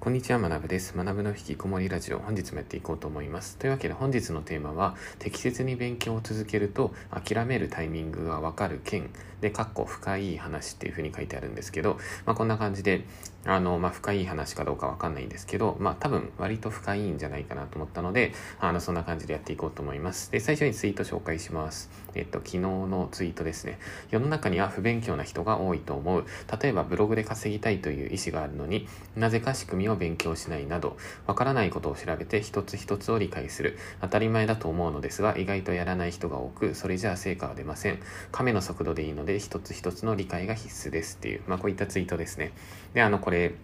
こんにちは、学部です。学ぶの引きこもりラジオ、本日もやっていこうと思います。というわけで本日のテーマは、適切に勉強を続けると諦めるタイミングがわかる件で、かっこ深い話っていうふうに書いてあるんですけど、まあこんな感じで、あの、まあ深い話かどうかわかんないんですけど、まあ多分割と深いんじゃないかなと思ったので、あの、そんな感じでやっていこうと思います。で、最初にツイート紹介します。えっと、昨日のツイートですね。世の中には不勉強な人が多いと思う。例えばブログで稼ぎたいという意思があるのになぜか仕組みを勉強しないなどわからないことを調べて一つ一つを理解する。当たり前だと思うのですが意外とやらない人が多くそれじゃあ成果は出ません。亀の速度でいいので一つ一つの理解が必須ですっていう。まあこういったツイートですね。であのこれ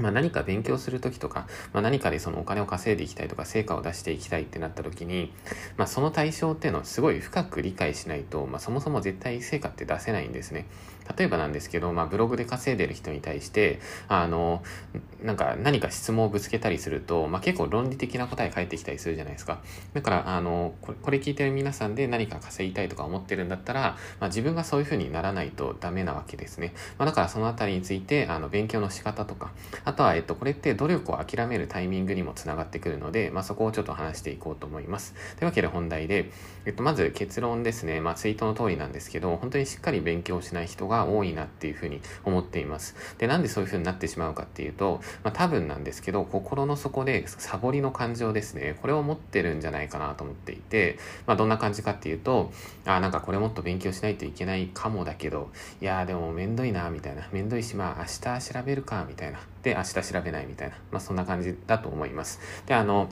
まあ、何か勉強するときとか、まあ、何かでそのお金を稼いでいきたいとか成果を出していきたいってなったときに、まあ、その対象っていうのをすごい深く理解しないと、まあ、そもそも絶対成果って出せないんですね。例えばなんですけど、まあ、ブログで稼いでる人に対してあのなんか何か質問をぶつけたりすると、まあ、結構論理的な答え返ってきたりするじゃないですか。だからあのこれこれ聞いてる皆さんで何か稼ぎたいとか思ってるんだったら、まあ、自分がそういうふうにならないとダメなわけですね。まあ、だからそのあたりについてあの勉強の仕方とかあとは、えっと、これって努力を諦めるタイミングにもつながってくるので、まあ、そこをちょっと話していこうと思います。というわけで本題で、えっと、まず結論ですね、まあ、ツイートの通りなんですけど、本当にしっかり勉強しない人がが多いなっていうふうに思っています。で、なんでそういうふうになってしまうかっていうと、まあ、多分なんですけど、心の底でサボりの感情ですね、これを持ってるんじゃないかなと思っていて、まあ、どんな感じかっていうと、あ、なんかこれもっと勉強しないといけないかもだけど、いやーでもめんどいな、みたいな。めんどいし、まあ明日調べるか、みたいな。で、明日調べないみたいな。まあそんな感じだと思います。で、あの、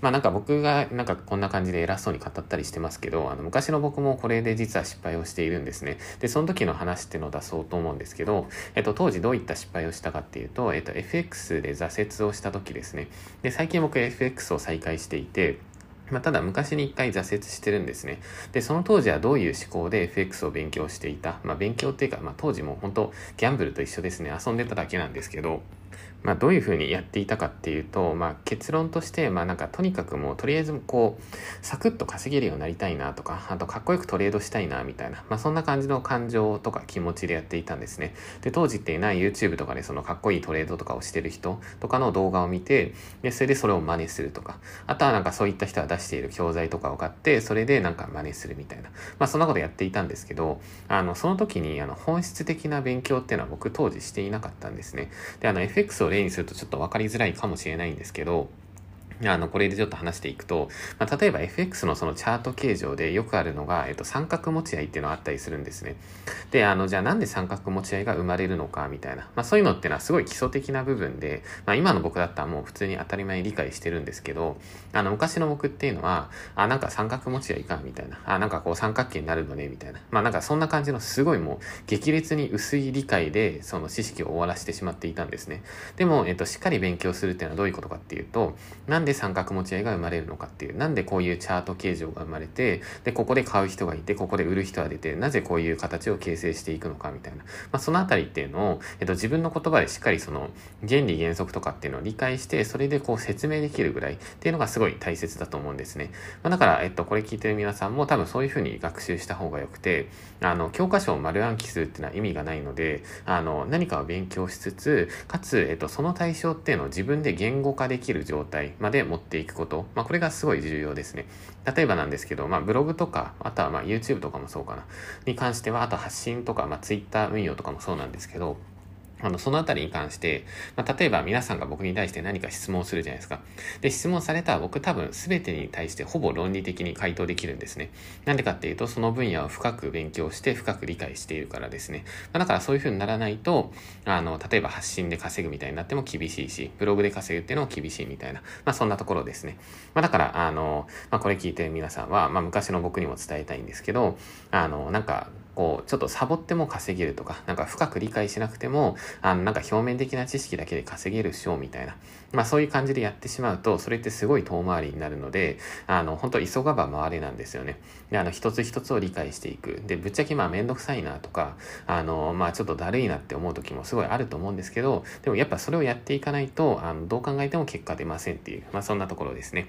まあなんか僕がなんかこんな感じで偉そうに語ったりしてますけど、あの昔の僕もこれで実は失敗をしているんですね。で、その時の話っていうのを出そうと思うんですけど、えっと当時どういった失敗をしたかっていうと、えっと FX で挫折をした時ですね。で、最近僕 FX を再開していて、まあ、ただ昔に一回挫折してるんですね。で、その当時はどういう思考で FX を勉強していた。まあ、勉強っていうか、まあ、当時も本当ギャンブルと一緒ですね。遊んでただけなんですけど、まあ、どういうふうにやっていたかっていうと、まあ、結論として、まあ、なんかとにかくもうとりあえずこうサクッと稼げるようになりたいなとかあとかっこよくトレードしたいなみたいな、まあ、そんな感じの感情とか気持ちでやっていたんですね。で当時っていうのは YouTube とかでそのかっこいいトレードとかをしてる人とかの動画を見てでそれでそれを真似するとかあとはなんかそういった人が出している教材とかを買ってそれでなんか真似するみたいな、まあ、そんなことやっていたんですけどあのその時にあの本質的な勉強っていうのは僕当時していなかったんですね。であの FX を例にするとちょっと分かりづらいかもしれないんですけど、あの、これでちょっと話していくと、まあ、例えば FX のそのチャート形状でよくあるのが、えっと、三角持ち合いっていうのがあったりするんですね。で、あの、じゃあなんで三角持ち合いが生まれるのかみたいな。まあ、そういうのってのはすごい基礎的な部分で、まあ、今の僕だったらもう普通に当たり前に理解してるんですけど、あの、昔の僕っていうのは、あ、なんか三角持ち合いかみたいな。あ、なんかこう三角形になるのねみたいな。まあ、なんかそんな感じのすごいもう激烈に薄い理解で、その知識を終わらせてしまっていたんですね。でも、えっと、しっかり勉強するっていうのはどういうことかっていうと、なんでで三角持ち合いが生まれるのかっていう、なんでこういうチャート形状が生まれて、で、ここで買う人がいて、ここで売る人が出て、なぜこういう形を形成していくのかみたいな。まあ、そのあたりっていうのを、えっと、自分の言葉でしっかりその原理原則とかっていうのを理解して、それでこう説明できるぐらいっていうのがすごい大切だと思うんですね。まあ、だから、えっと、これ聞いてる皆さんも多分そういうふうに学習した方がよくて、あの、教科書を丸暗記するっていうのは意味がないので、あの、何かを勉強しつつ、かつ、えっと、その対象っていうのを自分で言語化できる状態まで持っていくこと。まあ、これがすごい重要ですね。例えばなんですけど、まあ、ブログとか、あとはまあ YouTube とかもそうかな、に関しては、あと発信とか、まあ、Twitter 運用とかもそうなんですけど、あの、そのあたりに関して、まあ、例えば皆さんが僕に対して何か質問するじゃないですか。で、質問されたら僕多分全てに対してほぼ論理的に回答できるんですね。なんでかっていうと、その分野を深く勉強して深く理解しているからですね。まあ、だからそういう風にならないと、あの、例えば発信で稼ぐみたいになっても厳しいし、ブログで稼ぐっていうのも厳しいみたいな、まあそんなところですね。まあだから、あの、まあこれ聞いてる皆さんは、まあ昔の僕にも伝えたいんですけど、あの、なんか、こう、ちょっとサボっても稼げるとか、なんか深く理解しなくても、あの、なんか表面的な知識だけで稼げるっしょ、みたいな。まあそういう感じでやってしまうと、それってすごい遠回りになるので、あの、本当急がば回れなんですよね。で、あの、一つ一つを理解していく。で、ぶっちゃけまあめんどくさいなとか、あの、まあちょっとだるいなって思う時もすごいあると思うんですけど、でもやっぱそれをやっていかないと、あの、どう考えても結果出ませんっていう、まあそんなところですね。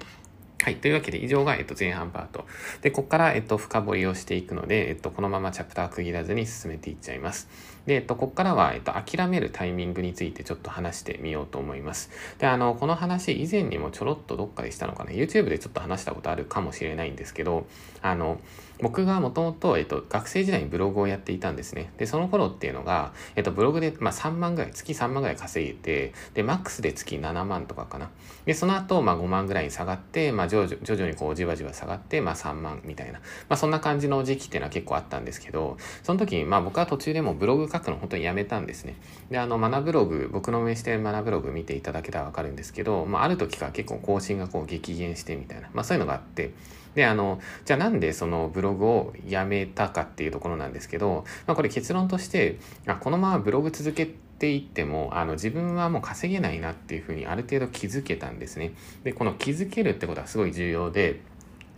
はい。というわけで、以上が、えっと、前半パート。で、ここから、えっと、深掘りをしていくので、えっと、このままチャプター区切らずに進めていっちゃいます。で、えっと、ここからは、えっと、諦めるタイミングについてちょっと話してみようと思います。で、あの、この話、以前にもちょろっとどっかでしたのかな？YouTube でちょっと話したことあるかもしれないんですけど、あの、僕がもともと、えっと、学生時代にブログをやっていたんですね。で、その頃っていうのが、えっと、ブログで、まあ、3万ぐらい、月3万ぐらい稼げて、で、マックスで月7万とかかな。で、その後、まあ、5万ぐらいに下がって、まあ、徐々徐々にこう、じわじわ下がって、まあ、3万みたいな。まあ、そんな感じの時期っていうのは結構あったんですけど、その時に、まあ、僕は途中でもブログ書くの本当にやめたんですね。で、あの、マナブログ、僕の運営してるマナブログ見ていただけたらわかるんですけど、まあ、ある時から結構更新がこう、激減してみたいな。まあ、そういうのがあって、で、あの、じゃあなんでそのブログをやめたかっていうところなんですけど、まあ、これ結論として、あこのままブログ続けていっても、あの、自分はもう稼げないなっていうふうにある程度気づけたんですね。で、この気づけるってことはすごい重要で、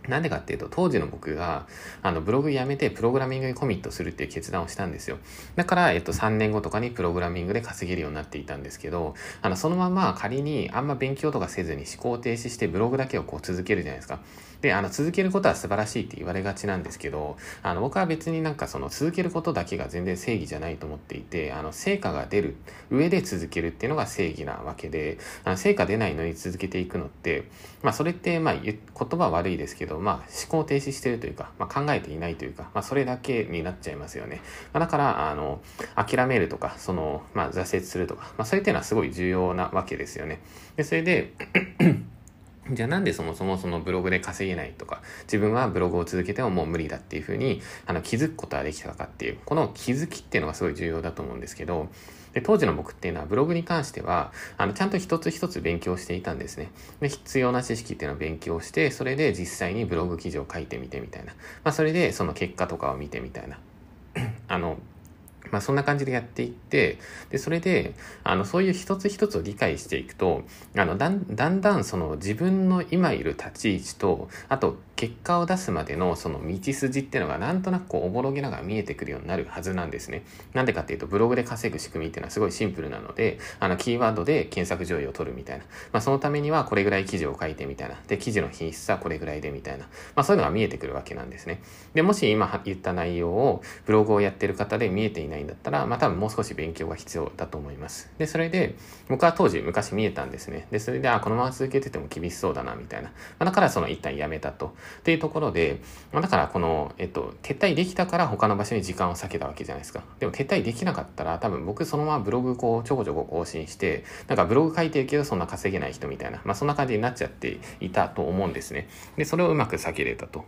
なんでかっていうと、当時の僕が、あの、ブログやめてプログラミングにコミットするっていう決断をしたんですよ。だから、えっと、3年後とかにプログラミングで稼げるようになっていたんですけど、あの、そのまま仮にあんま勉強とかせずに思考停止してブログだけをこう続けるじゃないですか。で、あの、続けることは素晴らしいって言われがちなんですけど、あの、僕は別になんかその続けることだけが全然正義じゃないと思っていて、あの、成果が出る上で続けるっていうのが正義なわけで、あの成果出ないのに続けていくのって、まあ、それって、まあ、言葉悪いですけど、まあ、思考停止してるというか、まあ、考えていないというか、まあ、それだけになっちゃいますよね。まあ、だから、あの、諦めるとか、その、まあ、挫折するとか、まあ、それっていうのはすごい重要なわけですよね。で、それでじゃあなんでそもそもそのブログで稼げないとか、自分はブログを続けてももう無理だっていうふうに、あの、気づくことはできたかっていう、この気づきっていうのがすごい重要だと思うんですけど、で、当時の僕っていうのはブログに関しては、あの、ちゃんと一つ一つ勉強していたんですね。で、必要な知識っていうのを勉強して、それで実際にブログ記事を書いてみてみたいな。まあ、それでその結果とかを見てみたいな。あの、まあそんな感じでやっていって、で、それで、あの、そういう一つ一つを理解していくと、あの、だんだんだんその自分の今いる立ち位置と、あと結果を出すまでのその道筋っていうのがなんとなくこうおぼろげながら見えてくるようになるはずなんですね。なんでかっていうとブログで稼ぐ仕組みっていうのはすごいシンプルなので、あのキーワードで検索上位を取るみたいな。まあそのためにはこれぐらい記事を書いてみたいな。で、記事の品質はこれぐらいでみたいな。まあそういうのが見えてくるわけなんですね。で、もし今言った内容をブログをやってる方で見えていないんだったら、まあ多分もう少し勉強が必要だと思います。で、それで僕は当時昔見えたんですね。で、それで、あ、このまま続けてても厳しそうだなみたいな。まあ、だからその一旦やめたと。っていうところで、まあ、だからこの、えっと、撤退できたから他の場所に時間を避けたわけじゃないですか。でも撤退できなかったら多分僕そのままブログこうちょこちょこ更新して、なんかブログ書いてるけどそんな稼げない人みたいな、まあそんな感じになっちゃっていたと思うんですね。で、それをうまく避けれたと。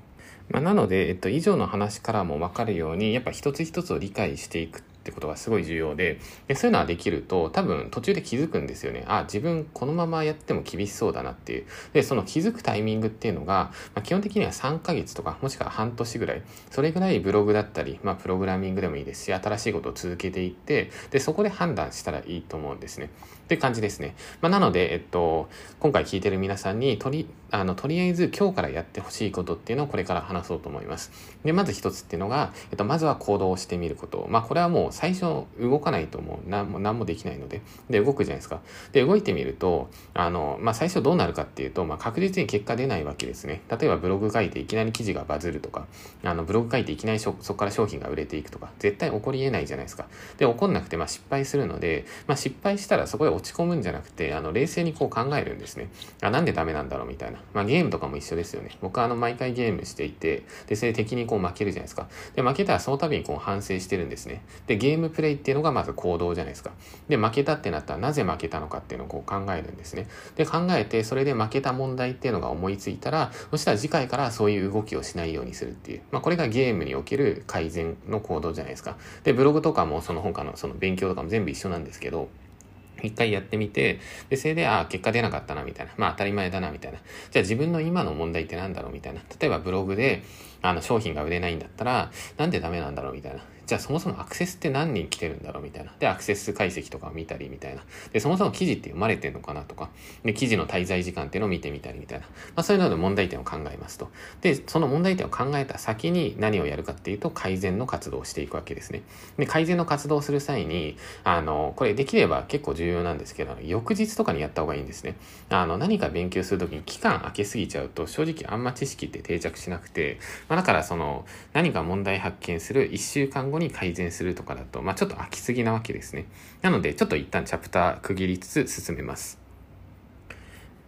まあ、なので、えっと、以上の話からもわかるように、やっぱ一つ一つを理解していくってことがすごい重要ででそういうのはできると多分途中で気づくんですよね。あ自分このままやっても厳しそうだなっていう。でその気づくタイミングっていうのが、まあ、基本的には3ヶ月とかもしくは半年ぐらい。それぐらいブログだったり、まあ、プログラミングでもいいですし新しいことを続けていってでそこで判断したらいいと思うんですね。って感じですね、まあ、なので、えっと、今回聞いてる皆さんにとりあのとりあえず今日からやってほしいことっていうのをこれから話そうと思いますでまず一つっていうのが、えっと、まずは行動をしてみることまあこれはもう最初動かないともう何も何もできないので、で、動くじゃないですか。で、動いてみると、あの、まあ、最初どうなるかっていうと、まあ、確実に結果出ないわけですね。例えばブログ書いていきなり記事がバズるとか、あの、ブログ書いていきなりそこから商品が売れていくとか、絶対起こり得ないじゃないですか。で、起こんなくて、まあ、失敗するので、まあ、失敗したらそこで落ち込むんじゃなくて、あの、冷静にこう考えるんですね。あ、なんでダメなんだろうみたいな。まあ、ゲームとかも一緒ですよね。僕はあの、毎回ゲームしていて、で、それ敵にこう負けるじゃないですか。で、負けたらその度にこう反省してるんですね。で、ゲームプレイっていうのがまず行動じゃないですか。で、負けたってなったらなぜ負けたのかっていうのをこう考えるんですね。で、考えて、それで負けた問題っていうのが思いついたら、そしたら次回からそういう動きをしないようにするっていう。まあ、これがゲームにおける改善の行動じゃないですか。で、ブログとかもその他のその勉強とかも全部一緒なんですけど、一回やってみて、で、それで、ああ、結果出なかったな、みたいな。まあ当たり前だな、みたいな。じゃあ自分の今の問題って何だろう、みたいな。例えばブログで、あの、商品が売れないんだったら、なんでダメなんだろう、みたいな。じゃあそもそもアクセスって何人来てるんだろう？みたいな。で、アクセス解析とかを見たりみたいな。で、そもそも記事って読まれてんのかなとか、で、記事の滞在時間っていうのを見てみたりみたいな。まあそういうので問題点を考えますと。で、その問題点を考えた先に何をやるかっていうと、改善の活動をしていくわけですね。で、改善の活動をする際に、あの、これできれば結構重要なんですけど、翌日とかにやった方がいいんですね。あの、何か勉強するときに期間空けすぎちゃうと、正直あんま知識って定着しなくて、まあだからその、何か問題発見する1週間後に改善するとかだと、まあちょっと飽きすぎなわけですね。なので、ちょっと一旦チャプター区切りつつ進めます。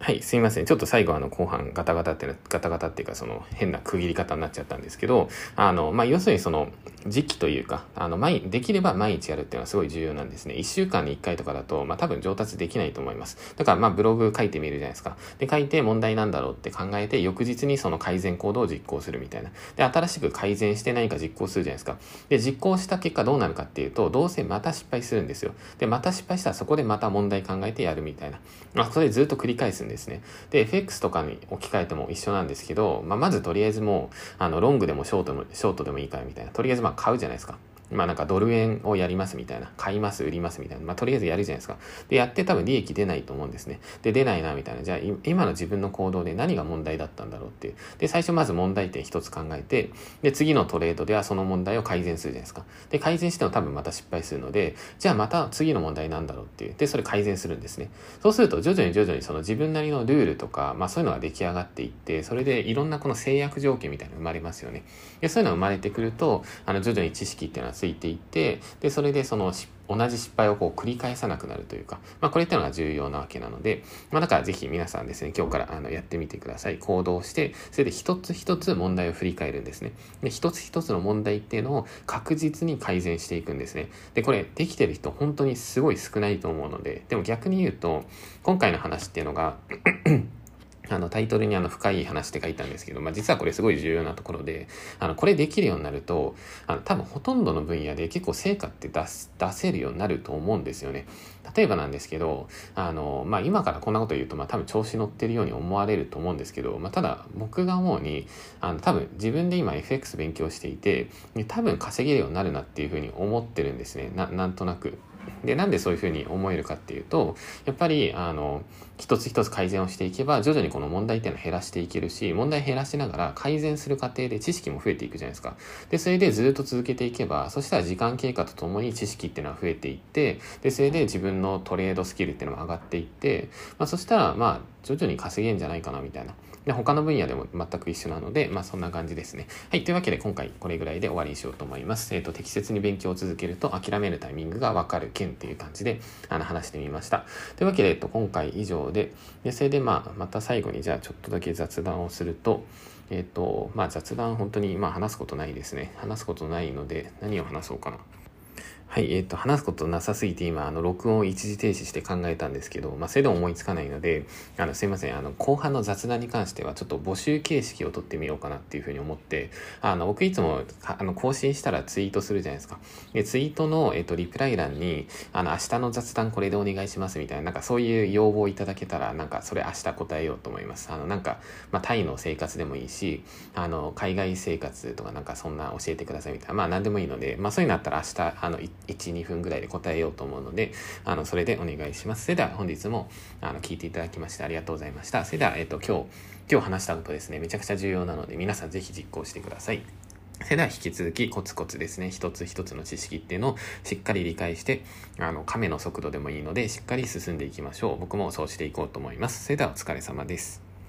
はい、すいません。ちょっと最後あの後半ガタガタって、ガタガタっていうかその変な区切り方になっちゃったんですけど、あの、まあ、要するにその時期というか、あの、毎、できれば毎日やるっていうのはすごい重要なんですね。1週間に1回とかだと、まあ、多分上達できないと思います。だからまあブログ書いてみるじゃないですか。で、書いて問題なんだろうって考えて、翌日にその改善行動を実行するみたいな。で、新しく改善して何か実行するじゃないですか。で、実行した結果どうなるかっていうと、どうせまた失敗するんですよ。で、また失敗したらそこでまた問題考えてやるみたいな。まあ、それずっと繰り返すんですね。で、FX とかに置き換えても一緒なんですけど、まあ、まずとりあえずもう、あの、ロングでもショートも、ショートでもいいからみたいな。とりあえずま買うじゃないですか。まあなんかドル円をやりますみたいな。買います、売りますみたいな。まあとりあえずやるじゃないですか。で、やって多分利益出ないと思うんですね。で、出ないなみたいな。じゃあ今の自分の行動で何が問題だったんだろうっていう。で、最初まず問題点一つ考えて、で、次のトレードではその問題を改善するじゃないですか。で、改善しても多分また失敗するので、じゃあまた次の問題なんだろうっていう。で、それ改善するんですね。そうすると徐々に徐々にその自分なりのルールとか、まあそういうのが出来上がっていって、それでいろんなこの制約条件みたいなの生まれますよね。で、そういうのが生まれてくると、あの徐々に知識っていうのはついていて、で、それでその同じ失敗をこう繰り返さなくなるというか、まあ、これっていうのが重要なわけなので、まあ、だからぜひ皆さんですね、今日からあのやってみてください。行動して、それで一つ一つ問題を振り返るんですね。で、一つ一つの問題っていうのを確実に改善していくんですね。で、これできてる人本当にすごい少ないと思うので、でも逆に言うと、今回の話っていうのがあの、タイトルにあの、深い話って書いたんですけど、まあ、実はこれすごい重要なところで、あの、これできるようになると、あの、多分ほとんどの分野で結構成果って出す、出せるようになると思うんですよね。例えばなんですけど、あの、まあ、今からこんなこと言うと、まあ、多分調子乗ってるように思われると思うんですけど、まあ、ただ、僕が思うに、あの、多分自分で今 FX 勉強していて、多分稼げるようになるなっていうふうに思ってるんですね。な、なんとなく。で、なんでそういうふうに思えるかっていうと、やっぱり、あの、一つ一つ改善をしていけば、徐々にこの問題点を減らしていけるし、問題減らしながら改善する過程で知識も増えていくじゃないですか。で、それでずっと続けていけば、そしたら時間経過とともに知識っていうのは増えていって、で、それで自分のトレードスキルっていうのも上がっていって、まあ、そしたら、まあ、徐々に稼げんじゃないかな、みたいな。で、他の分野でも全く一緒なので、まあそんな感じですね。はい。というわけで今回これぐらいで終わりにしようと思います。えっ、ー、と、適切に勉強を続けると諦めるタイミングがわかる件っていう感じで、あの、話してみました。というわけで、えっと、今回以上で、で、それでまあ、また最後にじゃあちょっとだけ雑談をすると、えっ、ー、と、まあ雑談本当に、まあ話すことないですね。話すことないので、何を話そうかな。はい、えっ、ー、と、話すことなさすぎて今、あの、録音を一時停止して考えたんですけど、まあ、それでも思いつかないので、あの、すいません、あの、後半の雑談に関しては、ちょっと募集形式を取ってみようかなっていうふうに思って、あの、僕いつも、あの、更新したらツイートするじゃないですか。で、ツイートの、えっ、ー、と、リプライ欄に、あの、明日の雑談これでお願いしますみたいな、なんかそういう要望をいただけたら、なんかそれ明日答えようと思います。あの、なんか、まあ、タイの生活でもいいし、あの、海外生活とかなんかそんな教えてくださいみたいな、まあ、なんでもいいので、まあ、そういうのあったら明日、あの、1、2分ぐらいで答えようと思うので、あの、それでお願いします。それでは本日も、あの、聞いていただきましてありがとうございました。それでは、えっ、と、今日、今日話したことですね、めちゃくちゃ重要なので、皆さんぜひ実行してください。それでは引き続きコツコツですね、一つ一つの知識っていうのをしっかり理解して、あの、亀の速度でもいいので、しっかり進んでいきましょう。僕もそうしていこうと思います。それではお疲れ様です。